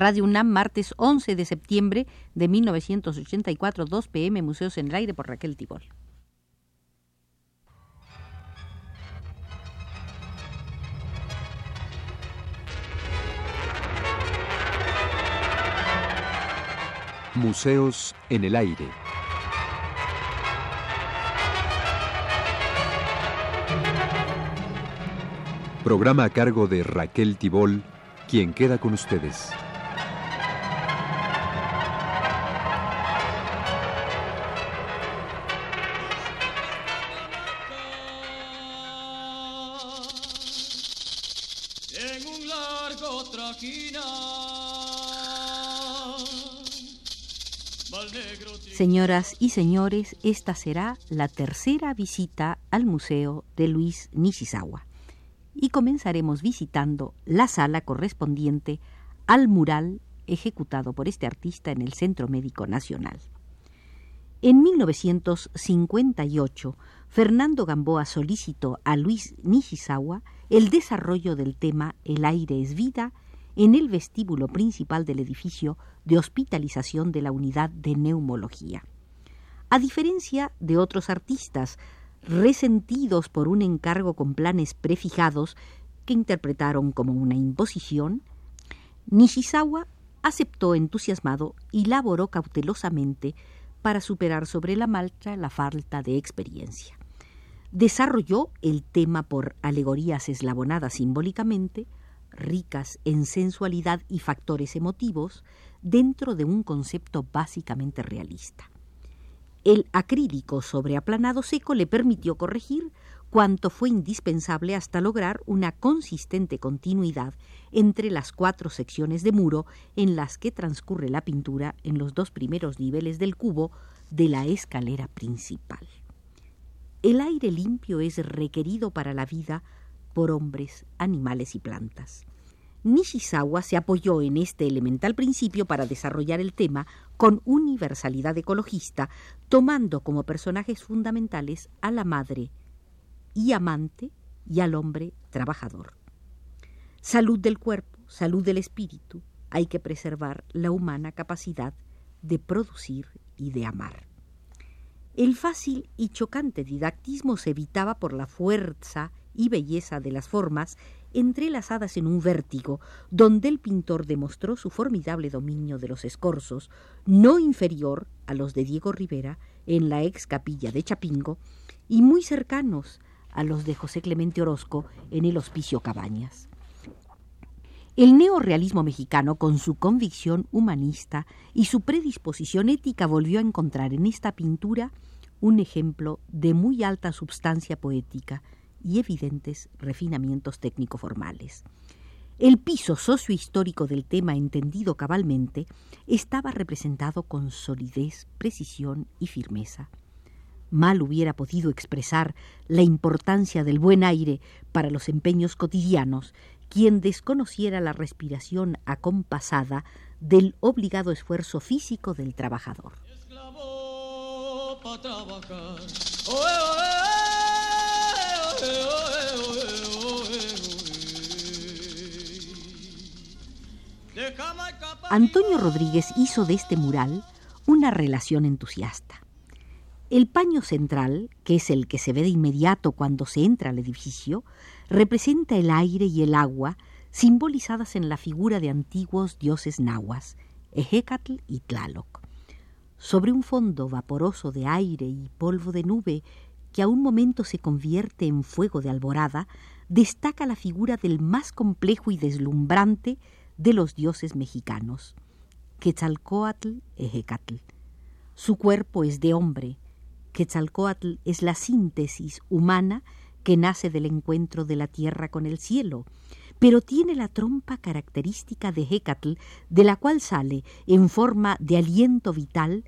Radio UNAM, martes 11 de septiembre de 1984, 2 pm, Museos en el Aire por Raquel Tibol. Museos en el Aire. Programa a cargo de Raquel Tibol, quien queda con ustedes. Señoras y señores, esta será la tercera visita al Museo de Luis Nishizawa y comenzaremos visitando la sala correspondiente al mural ejecutado por este artista en el Centro Médico Nacional. En 1958, Fernando Gamboa solicitó a Luis Nishizawa el desarrollo del tema El aire es vida en el vestíbulo principal del edificio de hospitalización de la unidad de neumología. A diferencia de otros artistas resentidos por un encargo con planes prefijados que interpretaron como una imposición, Nishizawa aceptó entusiasmado y laboró cautelosamente para superar sobre la marcha la falta de experiencia. Desarrolló el tema por alegorías eslabonadas simbólicamente, ricas en sensualidad y factores emotivos, dentro de un concepto básicamente realista. El acrílico sobre aplanado seco le permitió corregir cuanto fue indispensable hasta lograr una consistente continuidad entre las cuatro secciones de muro en las que transcurre la pintura en los dos primeros niveles del cubo de la escalera principal. El aire limpio es requerido para la vida por hombres, animales y plantas. Nishizawa se apoyó en este elemental principio para desarrollar el tema con universalidad ecologista, tomando como personajes fundamentales a la madre y amante y al hombre trabajador. Salud del cuerpo, salud del espíritu, hay que preservar la humana capacidad de producir y de amar. El fácil y chocante didactismo se evitaba por la fuerza y belleza de las formas entrelazadas en un vértigo, donde el pintor demostró su formidable dominio de los escorzos, no inferior a los de Diego Rivera en la ex capilla de Chapingo, y muy cercanos a los de José Clemente Orozco en el Hospicio Cabañas. El neorrealismo mexicano, con su convicción humanista y su predisposición ética, volvió a encontrar en esta pintura un ejemplo de muy alta substancia poética, y evidentes refinamientos técnico-formales. El piso sociohistórico del tema entendido cabalmente estaba representado con solidez, precisión y firmeza. Mal hubiera podido expresar la importancia del buen aire para los empeños cotidianos quien desconociera la respiración acompasada del obligado esfuerzo físico del trabajador. Antonio Rodríguez hizo de este mural una relación entusiasta. El paño central, que es el que se ve de inmediato cuando se entra al edificio, representa el aire y el agua simbolizadas en la figura de antiguos dioses nahuas, Ejecatl y Tlaloc. Sobre un fondo vaporoso de aire y polvo de nube que a un momento se convierte en fuego de alborada, destaca la figura del más complejo y deslumbrante de los dioses mexicanos, Quetzalcoatl Ejecatl. Su cuerpo es de hombre. Quetzalcoatl es la síntesis humana que nace del encuentro de la tierra con el cielo, pero tiene la trompa característica de Hecatl, de la cual sale, en forma de aliento vital,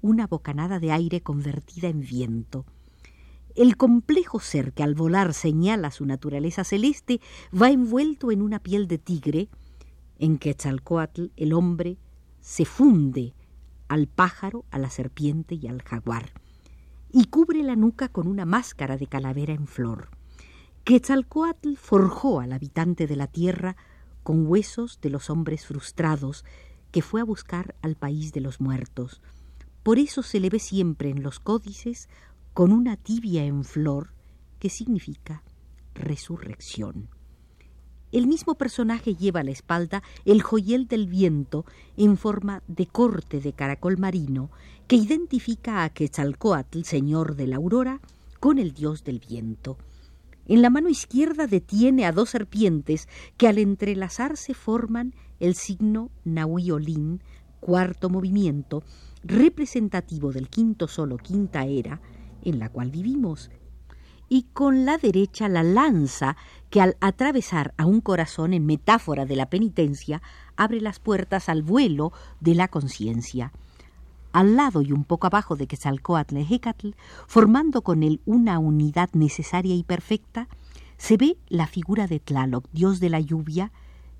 una bocanada de aire convertida en viento. El complejo ser que al volar señala su naturaleza celeste va envuelto en una piel de tigre, en Quetzalcoatl el hombre se funde al pájaro, a la serpiente y al jaguar, y cubre la nuca con una máscara de calavera en flor. Quetzalcoatl forjó al habitante de la tierra con huesos de los hombres frustrados que fue a buscar al país de los muertos. Por eso se le ve siempre en los códices con una tibia en flor que significa resurrección. El mismo personaje lleva a la espalda el joyel del viento en forma de corte de caracol marino que identifica a Quetzalcoatl, señor de la aurora, con el dios del viento. En la mano izquierda detiene a dos serpientes que al entrelazarse forman el signo Nahuiolín, cuarto movimiento, representativo del quinto solo quinta era, en la cual vivimos, y con la derecha la lanza que al atravesar a un corazón en metáfora de la penitencia abre las puertas al vuelo de la conciencia. Al lado y un poco abajo de Quetzalcoatl Hecatl, formando con él una unidad necesaria y perfecta, se ve la figura de Tlaloc, dios de la lluvia,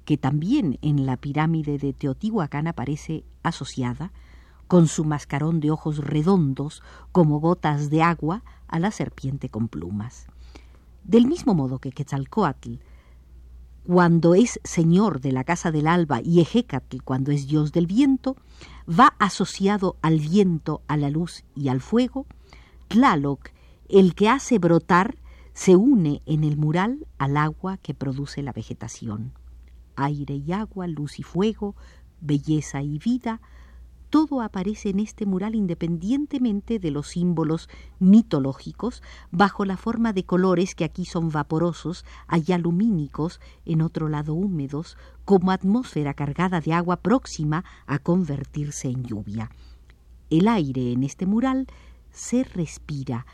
que también en la pirámide de Teotihuacán aparece asociada, con su mascarón de ojos redondos como gotas de agua a la serpiente con plumas. Del mismo modo que Quetzalcoatl, cuando es señor de la casa del alba y Ejecatl cuando es dios del viento, va asociado al viento, a la luz y al fuego, Tlaloc, el que hace brotar, se une en el mural al agua que produce la vegetación. Aire y agua, luz y fuego, belleza y vida, todo aparece en este mural independientemente de los símbolos mitológicos, bajo la forma de colores que aquí son vaporosos, allá lumínicos, en otro lado húmedos, como atmósfera cargada de agua próxima a convertirse en lluvia. El aire en este mural se respira,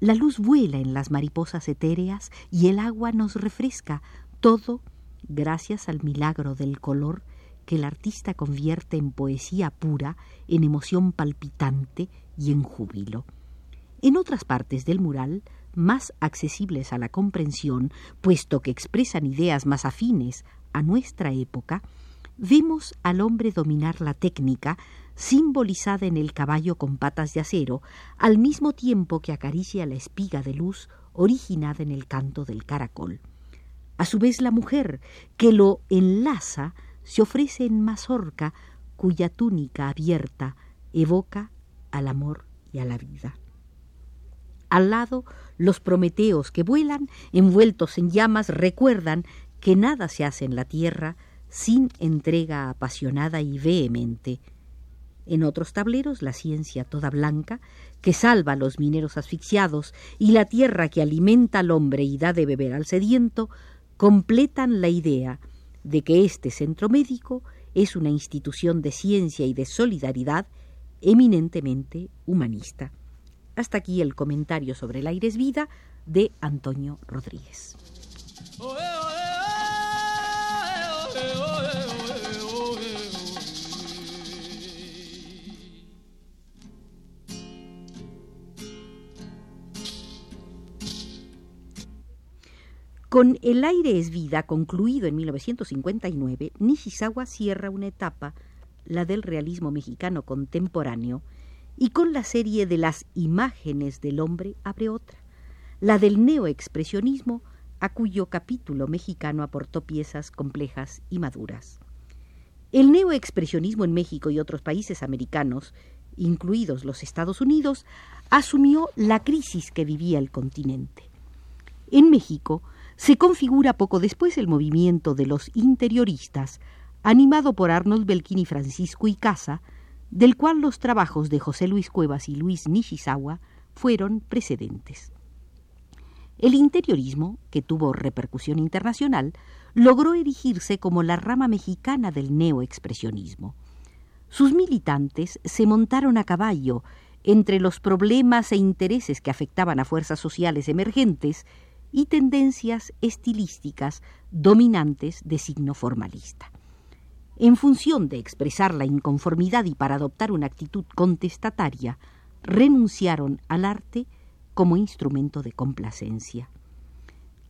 la luz vuela en las mariposas etéreas y el agua nos refresca, todo gracias al milagro del color que el artista convierte en poesía pura, en emoción palpitante y en júbilo. En otras partes del mural, más accesibles a la comprensión, puesto que expresan ideas más afines a nuestra época, vemos al hombre dominar la técnica simbolizada en el caballo con patas de acero, al mismo tiempo que acaricia la espiga de luz originada en el canto del caracol. A su vez la mujer, que lo enlaza se ofrece en mazorca cuya túnica abierta evoca al amor y a la vida. Al lado, los prometeos que vuelan, envueltos en llamas, recuerdan que nada se hace en la tierra sin entrega apasionada y vehemente. En otros tableros, la ciencia toda blanca, que salva a los mineros asfixiados, y la tierra que alimenta al hombre y da de beber al sediento, completan la idea de que este centro médico es una institución de ciencia y de solidaridad eminentemente humanista. Hasta aquí el comentario sobre el aire es vida de Antonio Rodríguez. Con El aire es vida, concluido en 1959, Nishizawa cierra una etapa, la del realismo mexicano contemporáneo, y con la serie de las imágenes del hombre abre otra, la del neoexpresionismo, a cuyo capítulo mexicano aportó piezas complejas y maduras. El neoexpresionismo en México y otros países americanos, incluidos los Estados Unidos, asumió la crisis que vivía el continente. En México, se configura poco después el movimiento de los interioristas, animado por Arnold Belkin y Francisco Icaza, del cual los trabajos de José Luis Cuevas y Luis Nishizawa fueron precedentes. El interiorismo, que tuvo repercusión internacional, logró erigirse como la rama mexicana del neoexpresionismo. Sus militantes se montaron a caballo entre los problemas e intereses que afectaban a fuerzas sociales emergentes y tendencias estilísticas dominantes de signo formalista. En función de expresar la inconformidad y para adoptar una actitud contestataria, renunciaron al arte como instrumento de complacencia.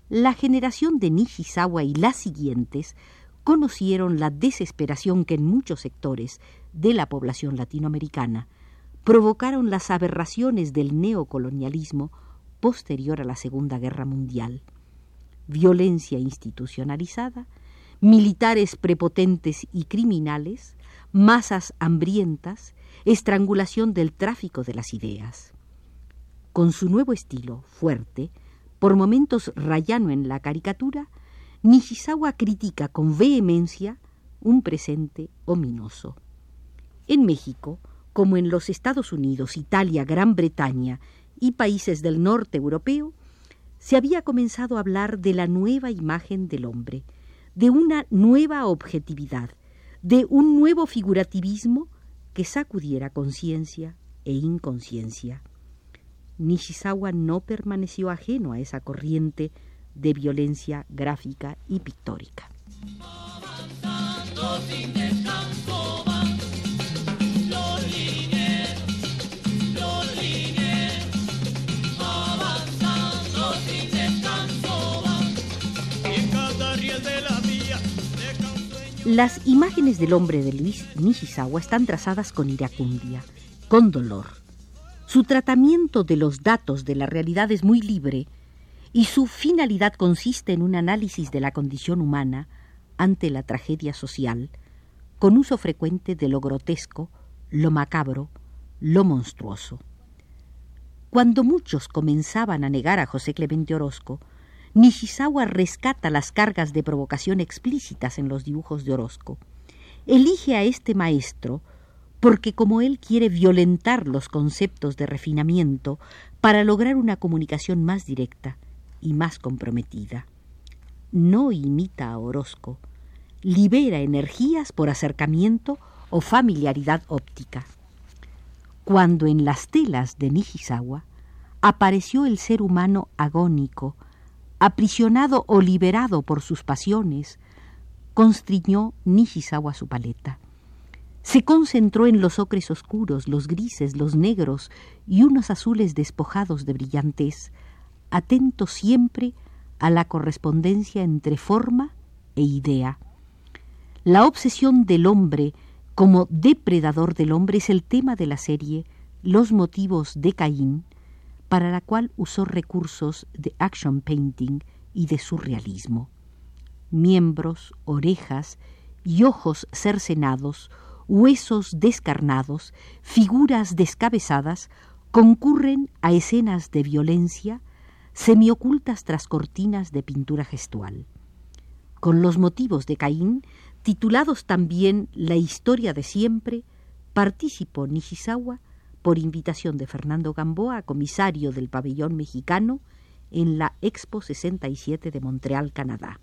La generación de Nishizawa y las siguientes conocieron la desesperación que en muchos sectores de la población latinoamericana provocaron las aberraciones del neocolonialismo posterior a la Segunda Guerra Mundial. Violencia institucionalizada, militares prepotentes y criminales, masas hambrientas, estrangulación del tráfico de las ideas. Con su nuevo estilo, fuerte, por momentos rayano en la caricatura, Nishizawa critica con vehemencia un presente ominoso. En México, como en los Estados Unidos, Italia, Gran Bretaña y países del norte europeo, se había comenzado a hablar de la nueva imagen del hombre, de una nueva objetividad, de un nuevo figurativismo que sacudiera conciencia e inconsciencia. Nishizawa no permaneció ajeno a esa corriente de violencia gráfica y pictórica. Las imágenes del hombre de Luis Nishizawa están trazadas con iracundia, con dolor. Su tratamiento de los datos de la realidad es muy libre y su finalidad consiste en un análisis de la condición humana ante la tragedia social, con uso frecuente de lo grotesco, lo macabro, lo monstruoso. Cuando muchos comenzaban a negar a José Clemente Orozco, Nishizawa rescata las cargas de provocación explícitas en los dibujos de Orozco. Elige a este maestro porque como él quiere violentar los conceptos de refinamiento para lograr una comunicación más directa y más comprometida. No imita a Orozco, libera energías por acercamiento o familiaridad óptica. Cuando en las telas de Nishizawa apareció el ser humano agónico, aprisionado o liberado por sus pasiones, constriñó Nishizawa su paleta. Se concentró en los ocres oscuros, los grises, los negros y unos azules despojados de brillantez, atento siempre a la correspondencia entre forma e idea. La obsesión del hombre como depredador del hombre es el tema de la serie Los motivos de Caín, para la cual usó recursos de action painting y de surrealismo. Miembros, orejas y ojos cercenados, huesos descarnados, figuras descabezadas, concurren a escenas de violencia semiocultas tras cortinas de pintura gestual. Con los motivos de Caín, titulados también La historia de siempre, participó Nishizawa por invitación de Fernando Gamboa, comisario del pabellón mexicano, en la Expo 67 de Montreal, Canadá.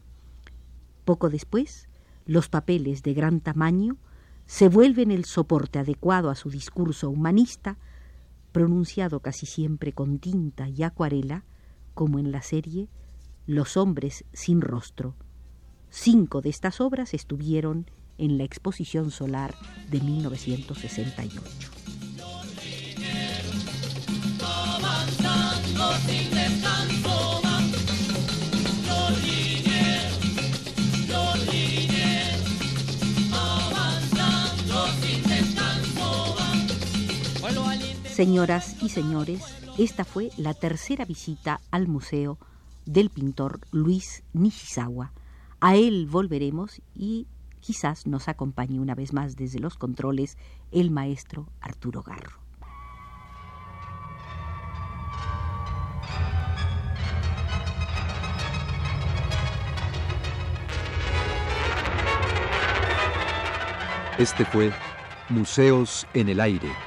Poco después, los papeles de gran tamaño se vuelven el soporte adecuado a su discurso humanista, pronunciado casi siempre con tinta y acuarela, como en la serie Los hombres sin rostro. Cinco de estas obras estuvieron en la Exposición Solar de 1968. Señoras y señores, esta fue la tercera visita al museo del pintor Luis Nishizawa. A él volveremos y quizás nos acompañe una vez más desde los controles el maestro Arturo Garro. Este fue Museos en el Aire.